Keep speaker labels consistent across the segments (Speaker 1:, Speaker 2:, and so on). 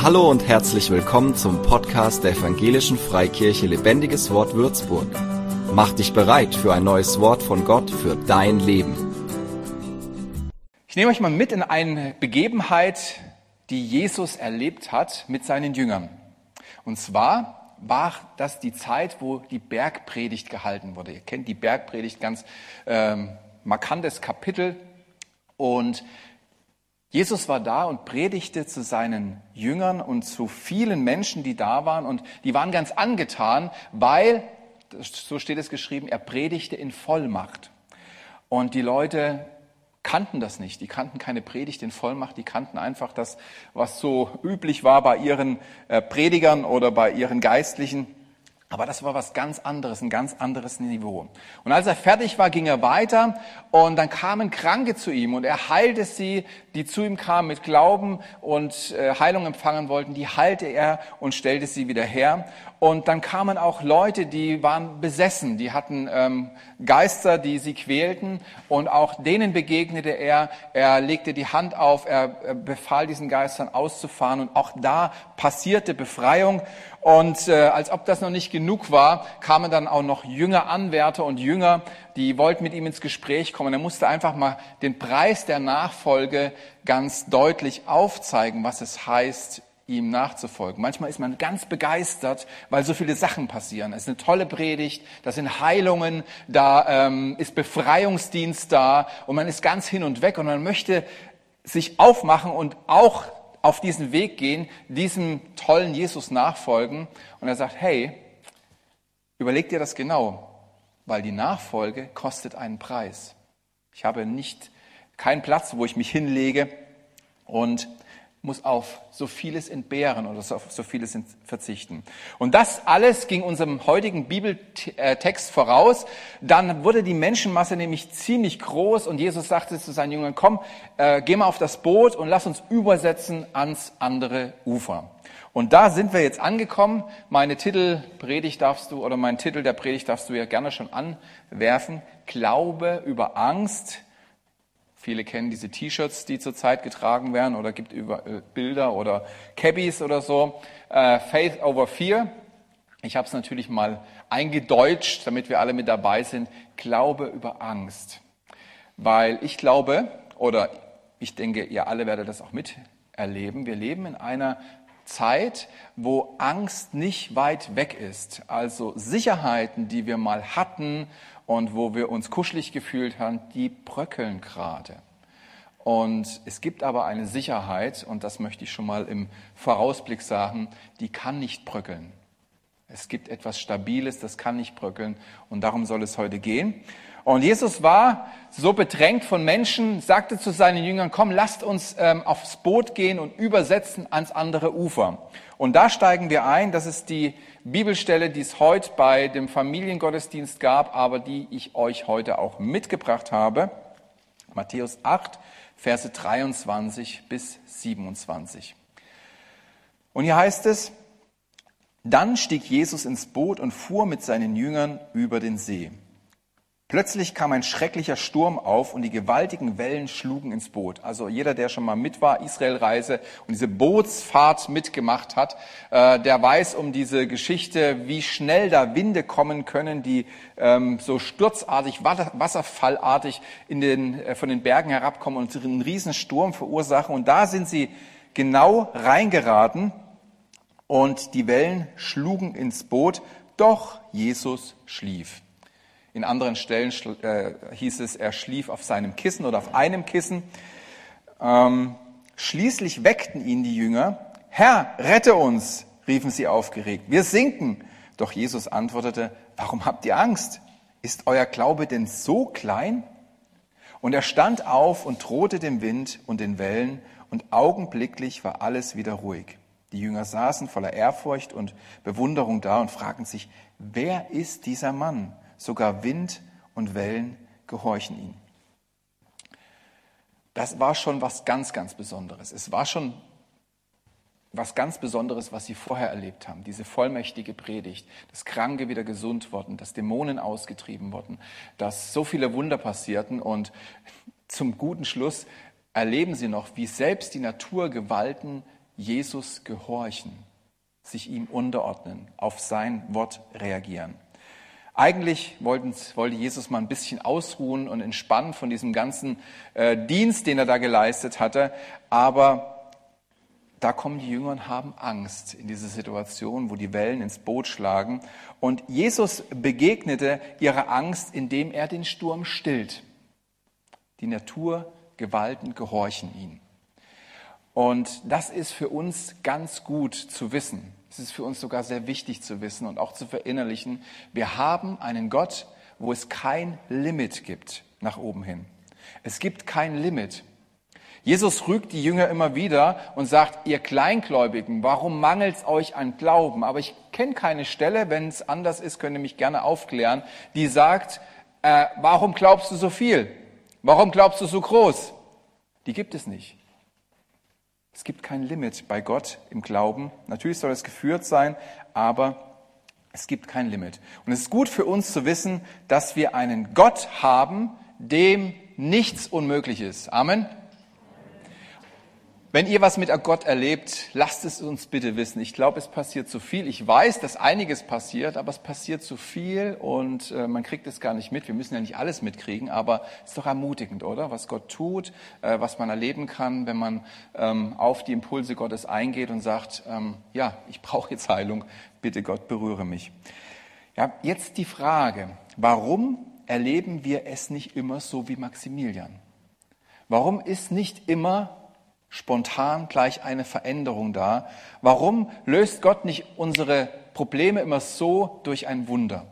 Speaker 1: Hallo und herzlich willkommen zum Podcast der Evangelischen Freikirche Lebendiges Wort Würzburg. Mach dich bereit für ein neues Wort von Gott für dein Leben.
Speaker 2: Ich nehme euch mal mit in eine Begebenheit, die Jesus erlebt hat mit seinen Jüngern. Und zwar war das die Zeit, wo die Bergpredigt gehalten wurde. Ihr kennt die Bergpredigt ganz ähm, markantes Kapitel. Und Jesus war da und predigte zu seinen Jüngern und zu vielen Menschen, die da waren. Und die waren ganz angetan, weil, so steht es geschrieben, er predigte in Vollmacht. Und die Leute kannten das nicht. Die kannten keine Predigt in Vollmacht. Die kannten einfach das, was so üblich war bei ihren äh, Predigern oder bei ihren Geistlichen. Aber das war was ganz anderes, ein ganz anderes Niveau. Und als er fertig war, ging er weiter und dann kamen Kranke zu ihm und er heilte sie, die zu ihm kamen mit Glauben und äh, Heilung empfangen wollten, die heilte er und stellte sie wieder her. Und dann kamen auch Leute, die waren besessen, die hatten ähm, Geister, die sie quälten und auch denen begegnete er. Er legte die Hand auf, er befahl diesen Geistern auszufahren und auch da passierte Befreiung. Und äh, als ob das noch nicht genug war, kamen dann auch noch Jünger, Anwärter und Jünger, die wollten mit ihm ins Gespräch kommen. Er musste einfach mal den Preis der Nachfolge ganz deutlich aufzeigen, was es heißt, ihm nachzufolgen. Manchmal ist man ganz begeistert, weil so viele Sachen passieren. Es ist eine tolle Predigt, da sind Heilungen, da ähm, ist Befreiungsdienst da und man ist ganz hin und weg und man möchte sich aufmachen und auch auf diesen Weg gehen, diesem tollen Jesus nachfolgen. Und er sagt, hey, überleg dir das genau, weil die Nachfolge kostet einen Preis. Ich habe nicht keinen Platz, wo ich mich hinlege und muss auf so vieles entbehren oder auf so vieles verzichten. Und das alles ging unserem heutigen Bibeltext voraus. Dann wurde die Menschenmasse nämlich ziemlich groß und Jesus sagte zu seinen Jüngern, komm, äh, geh mal auf das Boot und lass uns übersetzen ans andere Ufer. Und da sind wir jetzt angekommen. Meine Titel Predigt darfst du oder mein Titel der Predigt darfst du ja gerne schon anwerfen. Glaube über Angst Viele kennen diese T-Shirts, die zurzeit getragen werden, oder gibt über äh, Bilder oder Cabbies oder so. Äh, Faith over Fear. Ich habe es natürlich mal eingedeutscht, damit wir alle mit dabei sind. Glaube über Angst. Weil ich glaube, oder ich denke, ihr alle werdet das auch miterleben, wir leben in einer Zeit, wo Angst nicht weit weg ist. Also Sicherheiten, die wir mal hatten und wo wir uns kuschelig gefühlt haben, die bröckeln gerade. Und es gibt aber eine Sicherheit, und das möchte ich schon mal im Vorausblick sagen, die kann nicht bröckeln. Es gibt etwas Stabiles, das kann nicht bröckeln, und darum soll es heute gehen. Und Jesus war so bedrängt von Menschen, sagte zu seinen Jüngern, komm, lasst uns ähm, aufs Boot gehen und übersetzen ans andere Ufer. Und da steigen wir ein. Das ist die Bibelstelle, die es heute bei dem Familiengottesdienst gab, aber die ich euch heute auch mitgebracht habe. Matthäus 8, Verse 23 bis 27. Und hier heißt es, dann stieg Jesus ins Boot und fuhr mit seinen Jüngern über den See. Plötzlich kam ein schrecklicher Sturm auf und die gewaltigen Wellen schlugen ins Boot. Also jeder, der schon mal mit war, Israelreise und diese Bootsfahrt mitgemacht hat, äh, der weiß um diese Geschichte, wie schnell da Winde kommen können, die ähm, so sturzartig, wasserfallartig in den, äh, von den Bergen herabkommen und einen riesen Sturm verursachen. Und da sind sie genau reingeraten und die Wellen schlugen ins Boot, doch Jesus schlief. In anderen Stellen äh, hieß es, er schlief auf seinem Kissen oder auf einem Kissen. Ähm, schließlich weckten ihn die Jünger. Herr, rette uns, riefen sie aufgeregt. Wir sinken. Doch Jesus antwortete, warum habt ihr Angst? Ist euer Glaube denn so klein? Und er stand auf und drohte dem Wind und den Wellen, und augenblicklich war alles wieder ruhig. Die Jünger saßen voller Ehrfurcht und Bewunderung da und fragten sich, wer ist dieser Mann? Sogar Wind und Wellen gehorchen ihm. Das war schon was ganz, ganz Besonderes. Es war schon was ganz Besonderes, was sie vorher erlebt haben. Diese vollmächtige Predigt, dass Kranke wieder gesund wurden, dass Dämonen ausgetrieben wurden, dass so viele Wunder passierten und zum guten Schluss erleben sie noch, wie selbst die Naturgewalten Jesus gehorchen, sich ihm unterordnen, auf sein Wort reagieren. Eigentlich wollte Jesus mal ein bisschen ausruhen und entspannen von diesem ganzen äh, Dienst, den er da geleistet hatte. Aber da kommen die Jünger und haben Angst in dieser Situation, wo die Wellen ins Boot schlagen. Und Jesus begegnete ihrer Angst, indem er den Sturm stillt. Die Naturgewalten gehorchen ihm. Und das ist für uns ganz gut zu wissen. Es ist für uns sogar sehr wichtig zu wissen und auch zu verinnerlichen. Wir haben einen Gott, wo es kein Limit gibt nach oben hin. Es gibt kein Limit. Jesus rügt die Jünger immer wieder und sagt, ihr Kleingläubigen, warum mangelt es euch an Glauben? Aber ich kenne keine Stelle, wenn es anders ist, könnt ihr mich gerne aufklären, die sagt, äh, warum glaubst du so viel? Warum glaubst du so groß? Die gibt es nicht. Es gibt kein Limit bei Gott im Glauben. Natürlich soll es geführt sein, aber es gibt kein Limit. Und es ist gut für uns zu wissen, dass wir einen Gott haben, dem nichts unmöglich ist. Amen. Wenn ihr was mit Gott erlebt, lasst es uns bitte wissen. Ich glaube, es passiert zu viel. Ich weiß, dass einiges passiert, aber es passiert zu viel und äh, man kriegt es gar nicht mit. Wir müssen ja nicht alles mitkriegen, aber es ist doch ermutigend, oder? Was Gott tut, äh, was man erleben kann, wenn man ähm, auf die Impulse Gottes eingeht und sagt, ähm, ja, ich brauche jetzt Heilung, bitte Gott, berühre mich. Ja, jetzt die Frage, warum erleben wir es nicht immer so wie Maximilian? Warum ist nicht immer spontan gleich eine Veränderung da? Warum löst Gott nicht unsere Probleme immer so durch ein Wunder?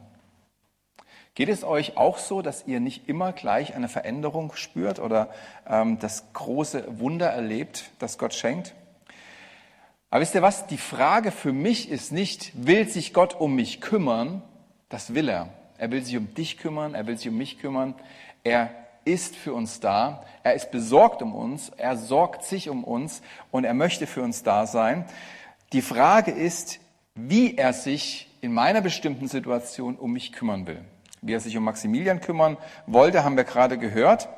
Speaker 2: Geht es euch auch so, dass ihr nicht immer gleich eine Veränderung spürt oder ähm, das große Wunder erlebt, das Gott schenkt? Aber wisst ihr was? Die Frage für mich ist nicht, will sich Gott um mich kümmern? Das will er. Er will sich um dich kümmern, er will sich um mich kümmern. Er ist für uns da. Er ist besorgt um uns. Er sorgt sich um uns und er möchte für uns da sein. Die Frage ist, wie er sich in meiner bestimmten Situation um mich kümmern will. Wie er sich um Maximilian kümmern wollte, haben wir gerade gehört.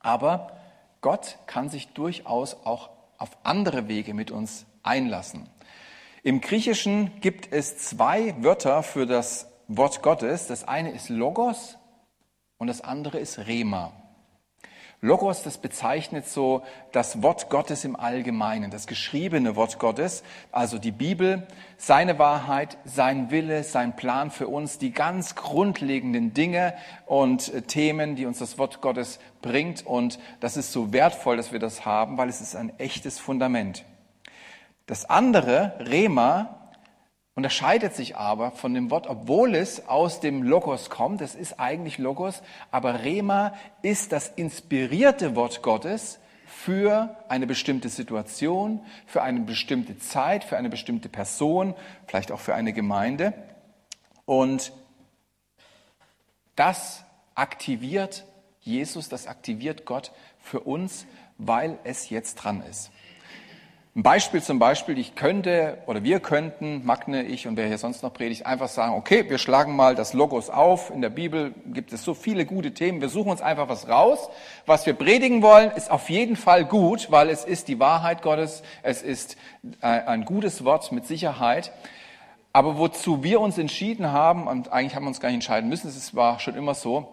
Speaker 2: Aber Gott kann sich durchaus auch auf andere Wege mit uns einlassen. Im Griechischen gibt es zwei Wörter für das Wort Gottes. Das eine ist Logos und das andere ist Rema. Logos, das bezeichnet so das Wort Gottes im Allgemeinen, das geschriebene Wort Gottes, also die Bibel, seine Wahrheit, sein Wille, sein Plan für uns, die ganz grundlegenden Dinge und äh, Themen, die uns das Wort Gottes bringt. Und das ist so wertvoll, dass wir das haben, weil es ist ein echtes Fundament. Das andere, Rema, unterscheidet sich aber von dem Wort, obwohl es aus dem Logos kommt. Es ist eigentlich Logos, aber Rema ist das inspirierte Wort Gottes für eine bestimmte Situation, für eine bestimmte Zeit, für eine bestimmte Person, vielleicht auch für eine Gemeinde. Und das aktiviert Jesus, das aktiviert Gott für uns, weil es jetzt dran ist. Ein Beispiel zum Beispiel, ich könnte oder wir könnten, Magne, ich und wer hier sonst noch predigt, einfach sagen, okay, wir schlagen mal das Logos auf. In der Bibel gibt es so viele gute Themen. Wir suchen uns einfach was raus. Was wir predigen wollen, ist auf jeden Fall gut, weil es ist die Wahrheit Gottes. Es ist äh, ein gutes Wort mit Sicherheit. Aber wozu wir uns entschieden haben, und eigentlich haben wir uns gar nicht entscheiden müssen, es war schon immer so,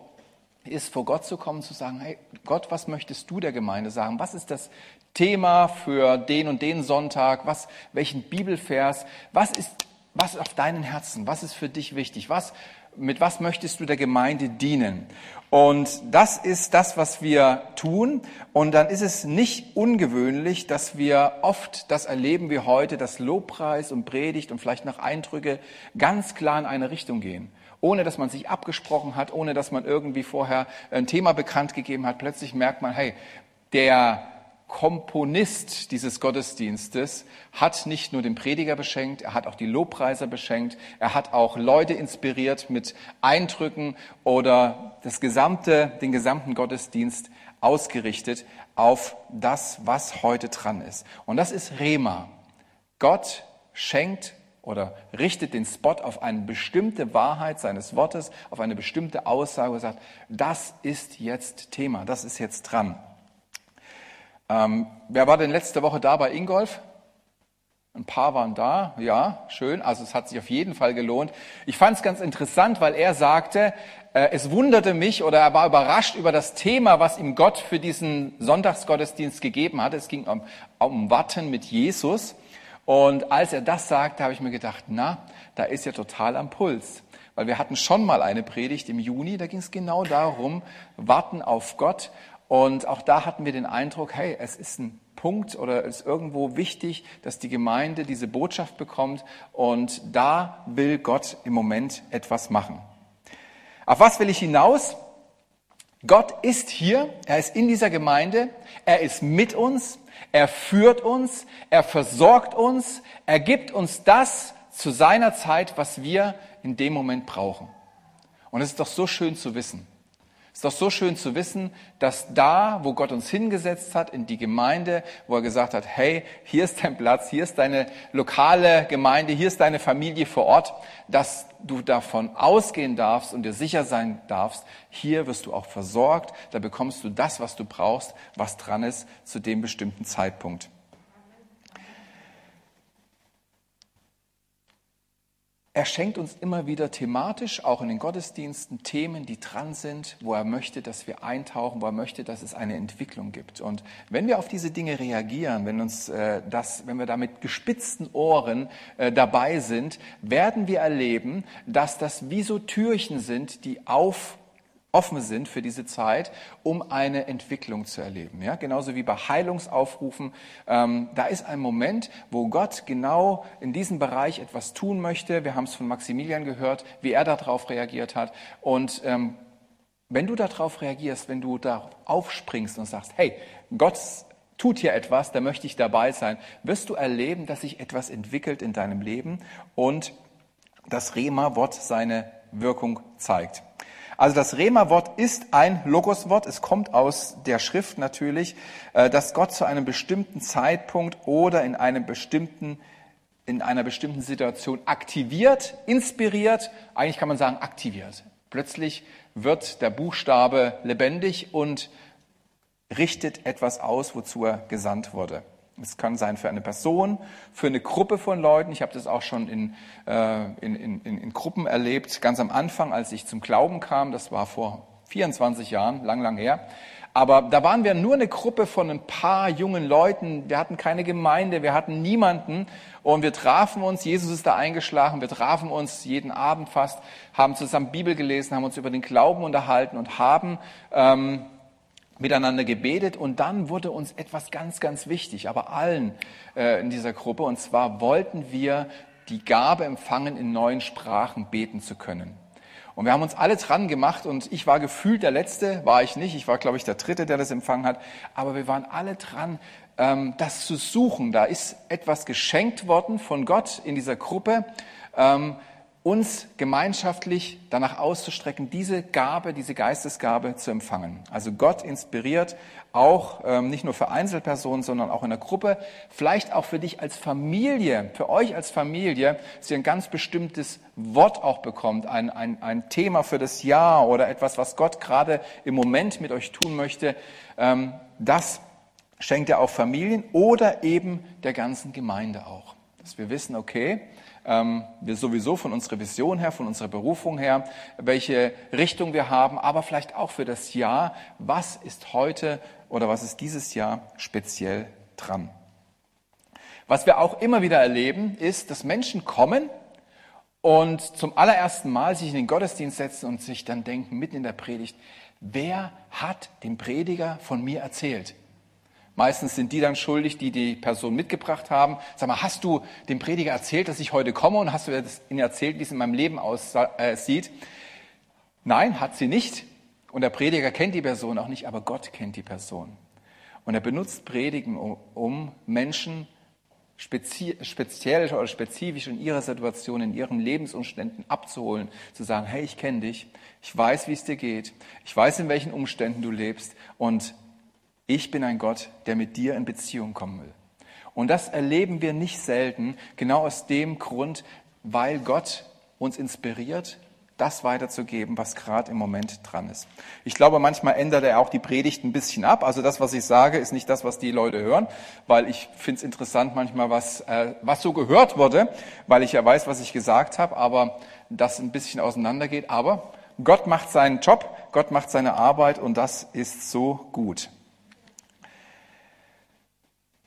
Speaker 2: ist vor Gott zu kommen, zu sagen, hey Gott, was möchtest du der Gemeinde sagen? Was ist das Thema für den und den Sonntag? Was, welchen Bibelvers? Was ist, was ist auf deinen Herzen? Was ist für dich wichtig? Was, mit was möchtest du der Gemeinde dienen? Und das ist das, was wir tun. Und dann ist es nicht ungewöhnlich, dass wir oft das erleben wie heute, dass Lobpreis und Predigt und vielleicht noch Eindrücke ganz klar in eine Richtung gehen ohne dass man sich abgesprochen hat, ohne dass man irgendwie vorher ein Thema bekannt gegeben hat. Plötzlich merkt man, hey, der Komponist dieses Gottesdienstes hat nicht nur den Prediger beschenkt, er hat auch die Lobpreiser beschenkt, er hat auch Leute inspiriert mit Eindrücken oder das gesamte, den gesamten Gottesdienst ausgerichtet auf das, was heute dran ist. Und das ist Rema. Gott schenkt oder richtet den Spot auf eine bestimmte Wahrheit seines Wortes, auf eine bestimmte Aussage und sagt, das ist jetzt Thema, das ist jetzt dran. Ähm, wer war denn letzte Woche da bei Ingolf? ein paar waren da, ja, schön, also es hat sich auf jeden Fall gelohnt. Ich fand es ganz interessant, weil er sagte, äh, es wunderte mich oder er war überrascht über das Thema, was ihm Gott für diesen Sonntagsgottesdienst gegeben hat. Es ging um, um Warten mit Jesus. Und als er das sagte, habe ich mir gedacht, na, da ist er total am Puls. Weil wir hatten schon mal eine Predigt im Juni, da ging es genau darum, warten auf Gott. Und auch da hatten wir den Eindruck, hey, es ist ein Punkt oder es ist irgendwo wichtig, dass die Gemeinde diese Botschaft bekommt. Und da will Gott im Moment etwas machen. Auf was will ich hinaus? Gott ist hier, er ist in dieser Gemeinde, er ist mit uns, er führt uns, er versorgt uns, er gibt uns das zu seiner Zeit, was wir in dem Moment brauchen. Und es ist doch so schön zu wissen. Es ist doch so schön zu wissen, dass da, wo Gott uns hingesetzt hat, in die Gemeinde, wo er gesagt hat, hey, hier ist dein Platz, hier ist deine lokale Gemeinde, hier ist deine Familie vor Ort, dass du davon ausgehen darfst und dir sicher sein darfst, hier wirst du auch versorgt, da bekommst du das, was du brauchst, was dran ist zu dem bestimmten Zeitpunkt. Er schenkt uns immer wieder thematisch, auch in den Gottesdiensten, Themen, die dran sind, wo er möchte, dass wir eintauchen, wo er möchte, dass es eine Entwicklung gibt. Und wenn wir auf diese Dinge reagieren, wenn uns äh, das, wenn wir da mit gespitzten Ohren äh, dabei sind, werden wir erleben, dass das wie so Türchen sind, die auf offen sind für diese Zeit, um eine Entwicklung zu erleben. Ja, genauso wie bei Heilungsaufrufen. Ähm, da ist ein Moment, wo Gott genau in diesem Bereich etwas tun möchte. Wir haben es von Maximilian gehört, wie er darauf reagiert hat. Und ähm, wenn du darauf reagierst, wenn du da aufspringst und sagst, hey, Gott tut hier etwas, da möchte ich dabei sein, wirst du erleben, dass sich etwas entwickelt in deinem Leben und das Rema-Wort seine Wirkung zeigt. Also das Rema-Wort ist ein Logos-Wort. Es kommt aus der Schrift natürlich, äh, dass Gott zu einem bestimmten Zeitpunkt oder in einem bestimmten in einer bestimmten Situation aktiviert, inspiriert, eigentlich kann man sagen aktiviert. Plötzlich wird der Buchstabe lebendig und richtet etwas aus, wozu er gesandt wurde. Es kann sein für eine Person, für eine Gruppe von Leuten. Ich habe das auch schon in, äh, in, in, in Gruppen erlebt, ganz am Anfang, als ich zum Glauben kam. Das war vor 24 Jahren, lang, lang her. Aber da waren wir nur eine Gruppe von ein paar jungen Leuten. Wir hatten keine Gemeinde, wir hatten niemanden. Und wir trafen uns, Jesus ist da eingeschlagen, wir trafen uns jeden Abend fast, haben zusammen Bibel gelesen, haben uns über den Glauben unterhalten und haben ähm, miteinander gebetet und dann wurde uns etwas ganz, ganz wichtig, aber allen äh, in dieser Gruppe, und zwar wollten wir die Gabe empfangen, in neuen Sprachen beten zu können. Und wir haben uns alle dran gemacht und ich war gefühlt der Letzte, war ich nicht, ich war, glaube ich, der Dritte, der das empfangen hat, aber wir waren alle dran, ähm, das zu suchen. Da ist etwas geschenkt worden von Gott in dieser Gruppe. Ähm, uns gemeinschaftlich danach auszustrecken, diese Gabe, diese Geistesgabe zu empfangen. Also Gott inspiriert auch ähm, nicht nur für Einzelpersonen, sondern auch in der Gruppe, vielleicht auch für dich als Familie, für euch als Familie, dass ihr ein ganz bestimmtes Wort auch bekommt, ein, ein, ein Thema für das Jahr oder etwas, was Gott gerade im Moment mit euch tun möchte. Ähm, das schenkt er auch Familien oder eben der ganzen Gemeinde auch. Dass wir wissen, okay, wir sowieso von unserer Vision her, von unserer Berufung her, welche Richtung wir haben, aber vielleicht auch für das Jahr, was ist heute oder was ist dieses Jahr speziell dran. Was wir auch immer wieder erleben, ist, dass Menschen kommen und zum allerersten Mal sich in den Gottesdienst setzen und sich dann denken, mitten in der Predigt, wer hat dem Prediger von mir erzählt? Meistens sind die dann schuldig, die die Person mitgebracht haben. Sag mal, hast du dem Prediger erzählt, dass ich heute komme und hast du ihnen erzählt, wie es in meinem Leben aussieht? Nein, hat sie nicht. Und der Prediger kennt die Person auch nicht, aber Gott kennt die Person. Und er benutzt Predigen, um Menschen speziell oder spezifisch in ihrer Situation, in ihren Lebensumständen abzuholen, zu sagen, hey, ich kenne dich, ich weiß, wie es dir geht, ich weiß, in welchen Umständen du lebst und ich bin ein Gott, der mit dir in Beziehung kommen will. Und das erleben wir nicht selten, genau aus dem Grund, weil Gott uns inspiriert, das weiterzugeben, was gerade im Moment dran ist. Ich glaube, manchmal ändert er auch die Predigt ein bisschen ab. Also das, was ich sage, ist nicht das, was die Leute hören, weil ich finde es interessant manchmal, was, äh, was so gehört wurde, weil ich ja weiß, was ich gesagt habe, aber das ein bisschen auseinandergeht. Aber Gott macht seinen Job, Gott macht seine Arbeit und das ist so gut.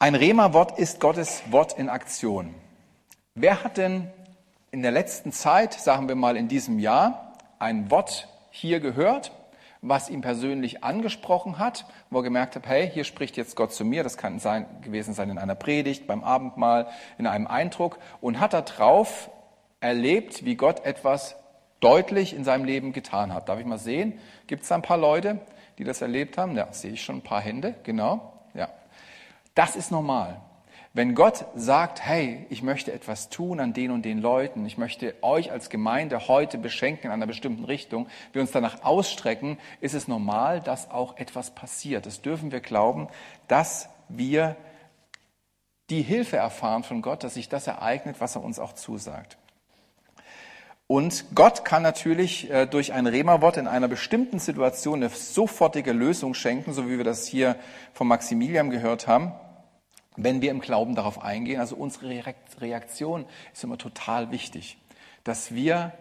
Speaker 2: Ein Rema-Wort ist Gottes Wort in Aktion. Wer hat denn in der letzten Zeit, sagen wir mal in diesem Jahr, ein Wort hier gehört, was ihn persönlich angesprochen hat, wo er gemerkt hat, hey, hier spricht jetzt Gott zu mir, das kann sein, gewesen sein in einer Predigt, beim Abendmahl, in einem Eindruck, und hat darauf erlebt, wie Gott etwas deutlich in seinem Leben getan hat. Darf ich mal sehen? Gibt es da ein paar Leute, die das erlebt haben? Ja, sehe ich schon ein paar Hände, genau. Das ist normal. Wenn Gott sagt, hey, ich möchte etwas tun an den und den Leuten, ich möchte euch als Gemeinde heute beschenken in einer bestimmten Richtung, wir uns danach ausstrecken, ist es normal, dass auch etwas passiert. Das dürfen wir glauben, dass wir die Hilfe erfahren von Gott, dass sich das ereignet, was er uns auch zusagt. Und Gott kann natürlich äh, durch ein Rema-Wort in einer bestimmten Situation eine sofortige Lösung schenken, so wie wir das hier von Maximilian gehört haben wenn wir im Glauben darauf eingehen. Also unsere Reaktion ist immer total wichtig, dass wir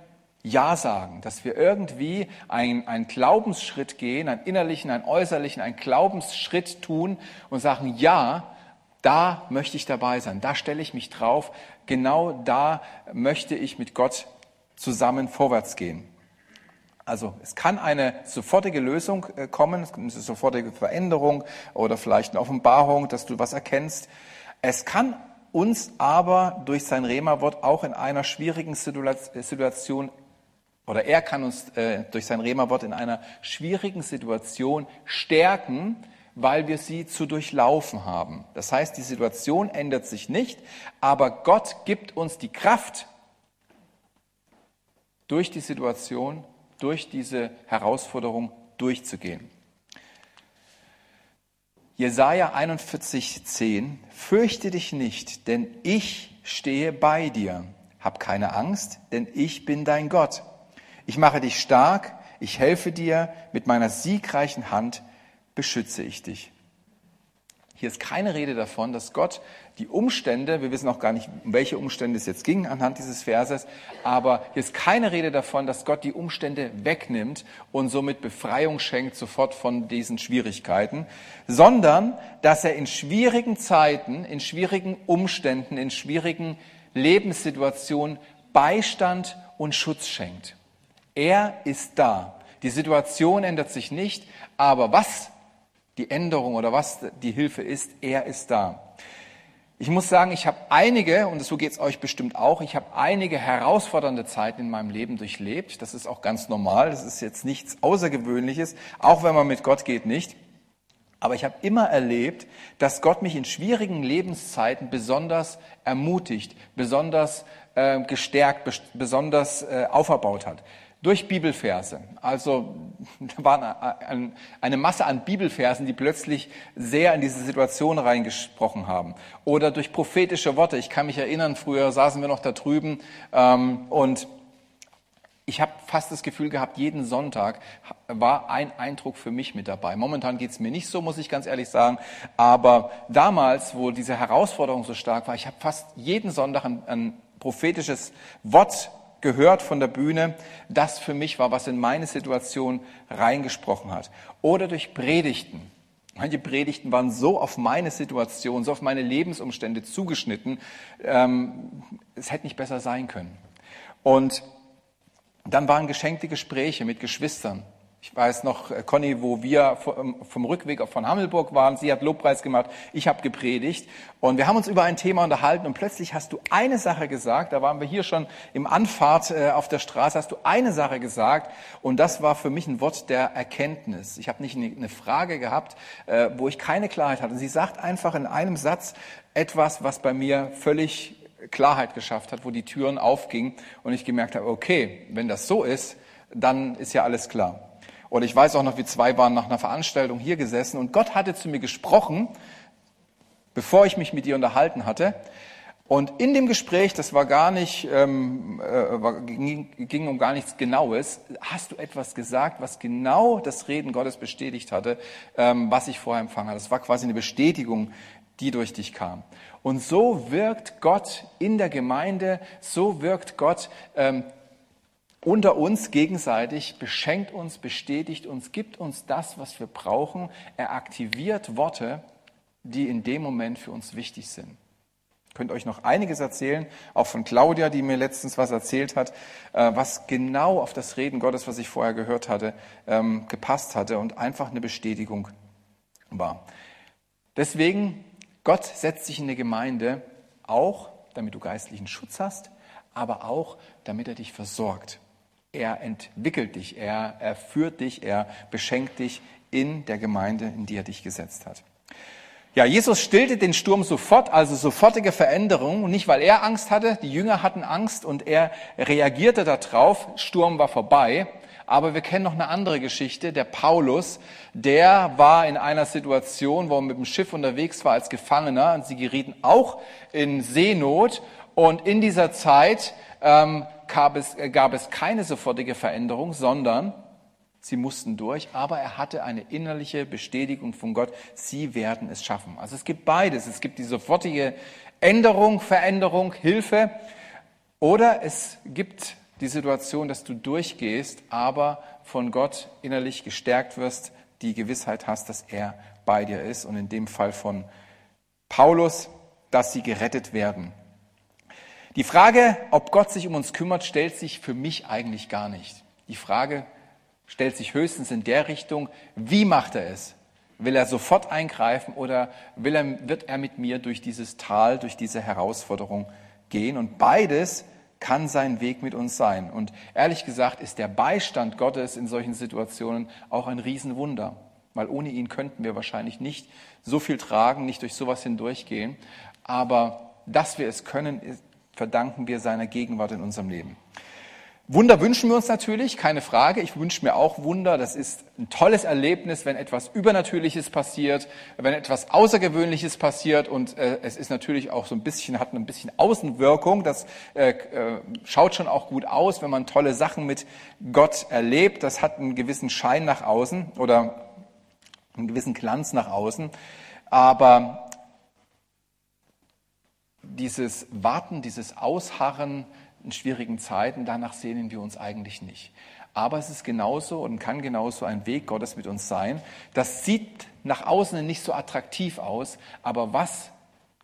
Speaker 2: Ja sagen, dass wir irgendwie einen Glaubensschritt gehen, einen innerlichen, einen äußerlichen, einen Glaubensschritt tun und sagen, ja, da möchte ich dabei sein, da stelle ich mich drauf, genau da möchte ich mit Gott zusammen vorwärts gehen. Also es kann eine sofortige Lösung äh, kommen, eine sofortige Veränderung oder vielleicht eine Offenbarung, dass du was erkennst. Es kann uns aber durch sein Rema-Wort auch in einer schwierigen Situation oder er kann uns äh, durch sein Rema-Wort in einer schwierigen Situation stärken, weil wir sie zu durchlaufen haben. Das heißt, die Situation ändert sich nicht, aber Gott gibt uns die Kraft, durch die Situation durch diese Herausforderung durchzugehen. Jesaja 41,10 Fürchte dich nicht, denn ich stehe bei dir. Hab keine Angst, denn ich bin dein Gott. Ich mache dich stark, ich helfe dir, mit meiner siegreichen Hand beschütze ich dich. Hier ist keine Rede davon, dass Gott die Umstände, wir wissen auch gar nicht, um welche Umstände es jetzt ging anhand dieses Verses, aber hier ist keine Rede davon, dass Gott die Umstände wegnimmt und somit Befreiung schenkt sofort von diesen Schwierigkeiten, sondern dass er in schwierigen Zeiten, in schwierigen Umständen, in schwierigen Lebenssituationen Beistand und Schutz schenkt. Er ist da. Die Situation ändert sich nicht, aber was die Änderung oder was die Hilfe ist, er ist da. Ich muss sagen, ich habe einige, und so geht es euch bestimmt auch, ich habe einige herausfordernde Zeiten in meinem Leben durchlebt. Das ist auch ganz normal, das ist jetzt nichts Außergewöhnliches, auch wenn man mit Gott geht nicht. Aber ich habe immer erlebt, dass Gott mich in schwierigen Lebenszeiten besonders ermutigt, besonders äh, gestärkt, besonders äh, auferbaut hat durch Bibelverse. Also da war eine Masse an Bibelversen, die plötzlich sehr in diese Situation reingesprochen haben. Oder durch prophetische Worte. Ich kann mich erinnern, früher saßen wir noch da drüben ähm, und ich habe fast das Gefühl gehabt, jeden Sonntag war ein Eindruck für mich mit dabei. Momentan geht es mir nicht so, muss ich ganz ehrlich sagen. Aber damals, wo diese Herausforderung so stark war, ich habe fast jeden Sonntag ein, ein prophetisches Wort gehört von der Bühne, das für mich war, was in meine Situation reingesprochen hat. Oder durch Predigten. Manche Predigten waren so auf meine Situation, so auf meine Lebensumstände zugeschnitten, ähm, es hätte nicht besser sein können. Und dann waren geschenkte Gespräche mit Geschwistern, ich weiß noch, äh, Conny, wo wir ähm, vom Rückweg von Hammelburg waren, sie hat Lobpreis gemacht, ich habe gepredigt. Und wir haben uns über ein Thema unterhalten. Und plötzlich hast du eine Sache gesagt, da waren wir hier schon im Anfahrt äh, auf der Straße, hast du eine Sache gesagt. Und das war für mich ein Wort der Erkenntnis. Ich habe nicht eine Frage gehabt, äh, wo ich keine Klarheit hatte. Sie sagt einfach in einem Satz etwas, was bei mir völlig Klarheit geschafft hat, wo die Türen aufgingen. Und ich gemerkt habe, okay, wenn das so ist, dann ist ja alles klar. Oder ich weiß auch noch, wie zwei waren nach einer Veranstaltung hier gesessen und Gott hatte zu mir gesprochen, bevor ich mich mit ihr unterhalten hatte. Und in dem Gespräch, das war gar nicht, ähm, äh, ging, ging um gar nichts Genaues, hast du etwas gesagt, was genau das Reden Gottes bestätigt hatte, ähm, was ich vorher empfangen hatte. Das war quasi eine Bestätigung, die durch dich kam. Und so wirkt Gott in der Gemeinde, so wirkt Gott ähm, unter uns gegenseitig, beschenkt uns, bestätigt uns, gibt uns das, was wir brauchen. Er aktiviert Worte, die in dem Moment für uns wichtig sind könnt euch noch einiges erzählen, auch von Claudia, die mir letztens was erzählt hat, äh, was genau auf das Reden Gottes, was ich vorher gehört hatte, ähm, gepasst hatte und einfach eine Bestätigung war. Deswegen, Gott setzt sich in der Gemeinde auch, damit du geistlichen Schutz hast, aber auch, damit er dich versorgt. Er entwickelt dich, er, er führt dich, er beschenkt dich in der Gemeinde, in die er dich gesetzt hat. Ja, Jesus stillte den Sturm sofort, also sofortige Veränderung, nicht weil er Angst hatte, die Jünger hatten Angst und er reagierte darauf, Sturm war vorbei. Aber wir kennen noch eine andere Geschichte, der Paulus, der war in einer Situation, wo er mit dem Schiff unterwegs war als Gefangener. Und sie gerieten auch in Seenot. Und in dieser Zeit ähm, gab, es, gab es keine sofortige Veränderung, sondern Sie mussten durch, aber er hatte eine innerliche Bestätigung von Gott, sie werden es schaffen. Also es gibt beides. Es gibt die sofortige Änderung, Veränderung, Hilfe oder es gibt die Situation, dass du durchgehst, aber von Gott innerlich gestärkt wirst, die Gewissheit hast, dass er bei dir ist und in dem Fall von Paulus, dass sie gerettet werden. Die Frage, ob Gott sich um uns kümmert, stellt sich für mich eigentlich gar nicht. Die Frage stellt sich höchstens in der Richtung, wie macht er es? Will er sofort eingreifen oder will er, wird er mit mir durch dieses Tal, durch diese Herausforderung gehen? Und beides kann sein Weg mit uns sein. Und ehrlich gesagt ist der Beistand Gottes in solchen Situationen auch ein Riesenwunder. Weil ohne ihn könnten wir wahrscheinlich nicht so viel tragen, nicht durch sowas hindurchgehen. Aber dass wir es können, verdanken wir seiner Gegenwart in unserem Leben. Wunder wünschen wir uns natürlich, keine Frage. Ich wünsche mir auch Wunder. Das ist ein tolles Erlebnis, wenn etwas Übernatürliches passiert, wenn etwas Außergewöhnliches passiert. Und äh, es ist natürlich auch so ein bisschen, hat ein bisschen Außenwirkung. Das äh, äh, schaut schon auch gut aus, wenn man tolle Sachen mit Gott erlebt. Das hat einen gewissen Schein nach außen oder einen gewissen Glanz nach außen. Aber dieses Warten, dieses Ausharren, in schwierigen Zeiten, danach sehnen wir uns eigentlich nicht. Aber es ist genauso und kann genauso ein Weg Gottes mit uns sein. Das sieht nach außen nicht so attraktiv aus, aber was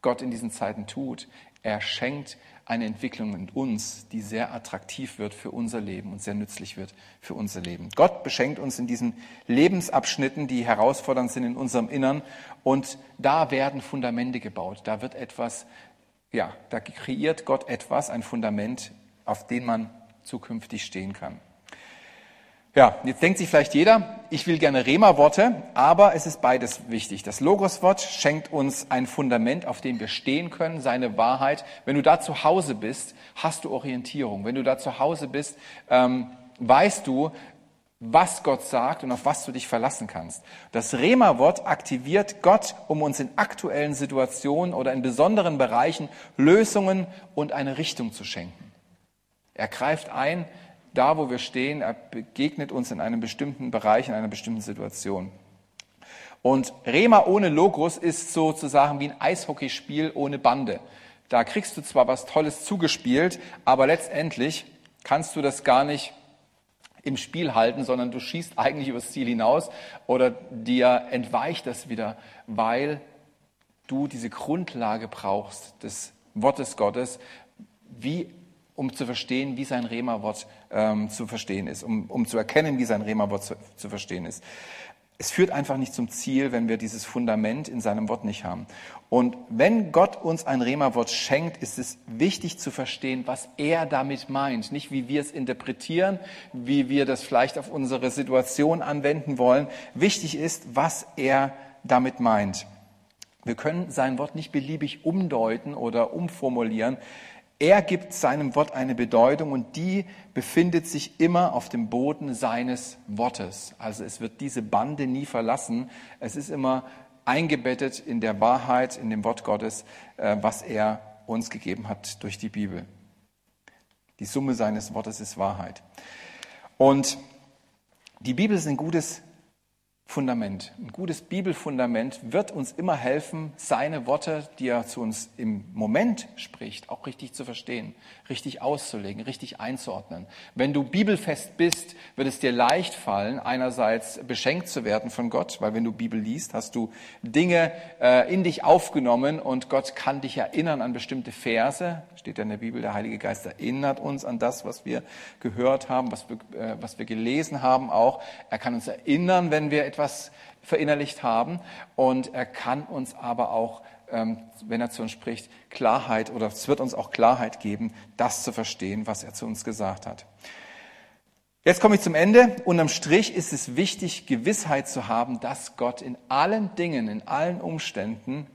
Speaker 2: Gott in diesen Zeiten tut, er schenkt eine Entwicklung in uns, die sehr attraktiv wird für unser Leben und sehr nützlich wird für unser Leben. Gott beschenkt uns in diesen Lebensabschnitten, die herausfordernd sind in unserem Innern und da werden Fundamente gebaut. Da wird etwas ja, da kreiert Gott etwas, ein Fundament, auf dem man zukünftig stehen kann. Ja, jetzt denkt sich vielleicht jeder, ich will gerne Rema-Worte, aber es ist beides wichtig. Das Logos-Wort schenkt uns ein Fundament, auf dem wir stehen können, seine Wahrheit. Wenn du da zu Hause bist, hast du Orientierung. Wenn du da zu Hause bist, ähm, weißt du, was Gott sagt und auf was du dich verlassen kannst. Das Rema-Wort aktiviert Gott, um uns in aktuellen Situationen oder in besonderen Bereichen Lösungen und eine Richtung zu schenken. Er greift ein, da wo wir stehen, er begegnet uns in einem bestimmten Bereich, in einer bestimmten Situation. Und Rema ohne Logos ist sozusagen wie ein Eishockeyspiel ohne Bande. Da kriegst du zwar was Tolles zugespielt, aber letztendlich kannst du das gar nicht im Spiel halten, sondern du schießt eigentlich übers Ziel hinaus oder dir entweicht das wieder, weil du diese Grundlage brauchst des Wortes Gottes, wie um zu verstehen, wie sein Rema-Wort ähm, zu verstehen ist, um, um zu erkennen, wie sein Rema-Wort zu, zu verstehen ist. Es führt einfach nicht zum Ziel, wenn wir dieses Fundament in seinem Wort nicht haben. Und wenn Gott uns ein Rema-Wort schenkt, ist es wichtig zu verstehen, was er damit meint. Nicht wie wir es interpretieren, wie wir das vielleicht auf unsere Situation anwenden wollen. Wichtig ist, was er damit meint. Wir können sein Wort nicht beliebig umdeuten oder umformulieren. Er gibt seinem Wort eine Bedeutung und die befindet sich immer auf dem Boden seines Wortes. Also es wird diese Bande nie verlassen. Es ist immer eingebettet in der Wahrheit, in dem Wort Gottes, äh, was er uns gegeben hat durch die Bibel. Die Summe seines Wortes ist Wahrheit. Und die Bibel ist ein gutes Fundament. Ein gutes Bibelfundament wird uns immer helfen, seine Worte, die er zu uns im Moment spricht, auch richtig zu verstehen, richtig auszulegen, richtig einzuordnen. Wenn du bibelfest bist, wird es dir leicht fallen, einerseits beschenkt zu werden von Gott, weil wenn du Bibel liest, hast du Dinge äh, in dich aufgenommen und Gott kann dich erinnern an bestimmte Verse. Steht ja in der Bibel, der Heilige Geist erinnert uns an das, was wir gehört haben, was wir, äh, was wir gelesen haben auch. Er kann uns erinnern, wenn wir etwas verinnerlicht haben. Und er kann uns aber auch, ähm, wenn er zu uns spricht, Klarheit oder es wird uns auch Klarheit geben, das zu verstehen, was er zu uns gesagt hat. Jetzt komme ich zum Ende. Unterm Strich ist es wichtig, Gewissheit zu haben, dass Gott in allen Dingen, in allen Umständen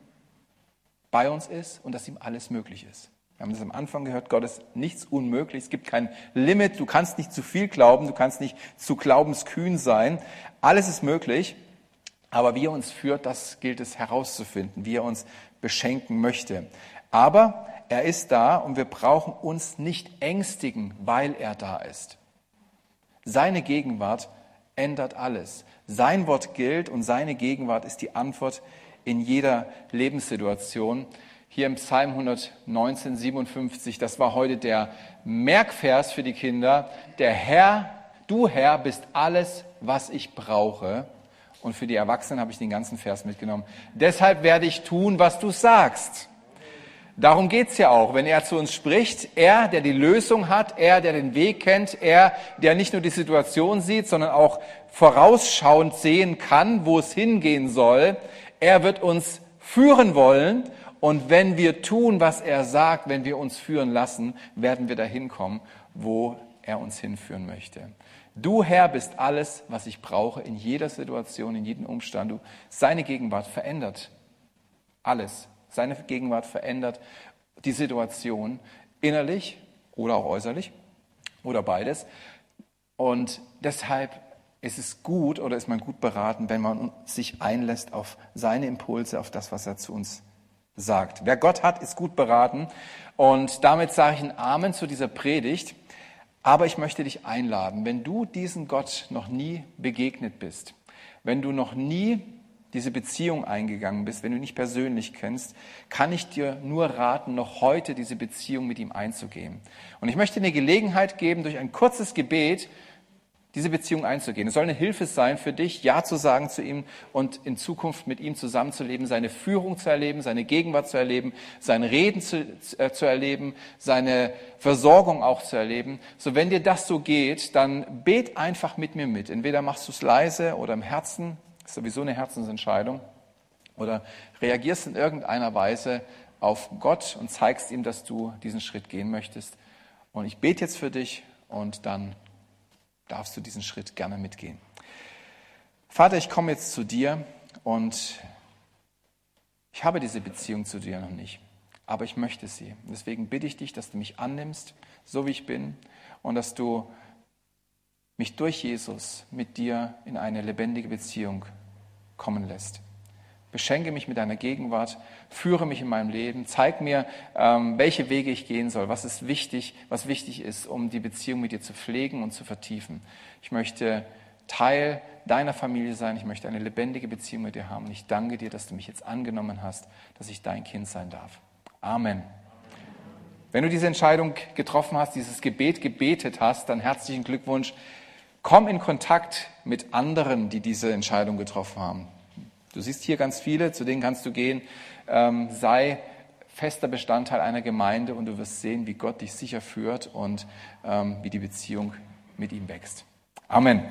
Speaker 2: bei uns ist und dass ihm alles möglich ist. Wir haben das am Anfang gehört, Gott ist nichts unmöglich, es gibt kein Limit, du kannst nicht zu viel glauben, du kannst nicht zu glaubenskühn sein. Alles ist möglich, aber wie er uns führt, das gilt es herauszufinden, wie er uns beschenken möchte. Aber er ist da und wir brauchen uns nicht ängstigen, weil er da ist. Seine Gegenwart ändert alles. Sein Wort gilt und seine Gegenwart ist die Antwort in jeder Lebenssituation hier im Psalm 119, 57, das war heute der Merkvers für die Kinder. Der Herr, du Herr, bist alles, was ich brauche. Und für die Erwachsenen habe ich den ganzen Vers mitgenommen. Deshalb werde ich tun, was du sagst. Darum geht's ja auch, wenn er zu uns spricht. Er, der die Lösung hat, er, der den Weg kennt, er, der nicht nur die Situation sieht, sondern auch vorausschauend sehen kann, wo es hingehen soll. Er wird uns führen wollen und wenn wir tun, was er sagt, wenn wir uns führen lassen, werden wir dahin kommen, wo er uns hinführen möchte. Du Herr bist alles, was ich brauche in jeder Situation, in jedem Umstand. Du, seine Gegenwart verändert alles. Seine Gegenwart verändert die Situation innerlich oder auch äußerlich oder beides. Und deshalb ist es gut oder ist man gut beraten, wenn man sich einlässt auf seine Impulse, auf das, was er zu uns sagt. Wer Gott hat, ist gut beraten. Und damit sage ich ein Amen zu dieser Predigt. Aber ich möchte dich einladen, wenn du diesen Gott noch nie begegnet bist, wenn du noch nie diese Beziehung eingegangen bist, wenn du ihn nicht persönlich kennst, kann ich dir nur raten, noch heute diese Beziehung mit ihm einzugehen. Und ich möchte dir eine Gelegenheit geben, durch ein kurzes Gebet diese Beziehung einzugehen. Es soll eine Hilfe sein für dich, Ja zu sagen zu ihm und in Zukunft mit ihm zusammenzuleben, seine Führung zu erleben, seine Gegenwart zu erleben, sein Reden zu, äh, zu erleben, seine Versorgung auch zu erleben. So, wenn dir das so geht, dann bet einfach mit mir mit. Entweder machst du es leise oder im Herzen, ist sowieso eine Herzensentscheidung, oder reagierst in irgendeiner Weise auf Gott und zeigst ihm, dass du diesen Schritt gehen möchtest. Und ich bete jetzt für dich und dann darfst du diesen Schritt gerne mitgehen. Vater, ich komme jetzt zu dir und ich habe diese Beziehung zu dir noch nicht, aber ich möchte sie. Deswegen bitte ich dich, dass du mich annimmst, so wie ich bin, und dass du mich durch Jesus mit dir in eine lebendige Beziehung kommen lässt. Beschenke mich mit deiner Gegenwart, führe mich in meinem Leben, zeig mir, ähm, welche Wege ich gehen soll, was ist wichtig, was wichtig ist, um die Beziehung mit dir zu pflegen und zu vertiefen. Ich möchte Teil deiner Familie sein, ich möchte eine lebendige Beziehung mit dir haben. Und ich danke dir, dass du mich jetzt angenommen hast, dass ich dein Kind sein darf. Amen. Wenn du diese Entscheidung getroffen hast, dieses Gebet gebetet hast, dann herzlichen Glückwunsch. Komm in Kontakt mit anderen, die diese Entscheidung getroffen haben. Du siehst hier ganz viele, zu denen kannst du gehen. Ähm, sei fester Bestandteil einer Gemeinde und du wirst sehen, wie Gott dich sicher führt und ähm, wie die Beziehung mit ihm wächst. Amen.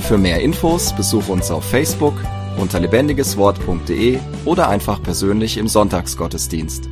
Speaker 1: Für mehr Infos besuche uns auf Facebook unter lebendigeswort.de oder einfach persönlich im Sonntagsgottesdienst.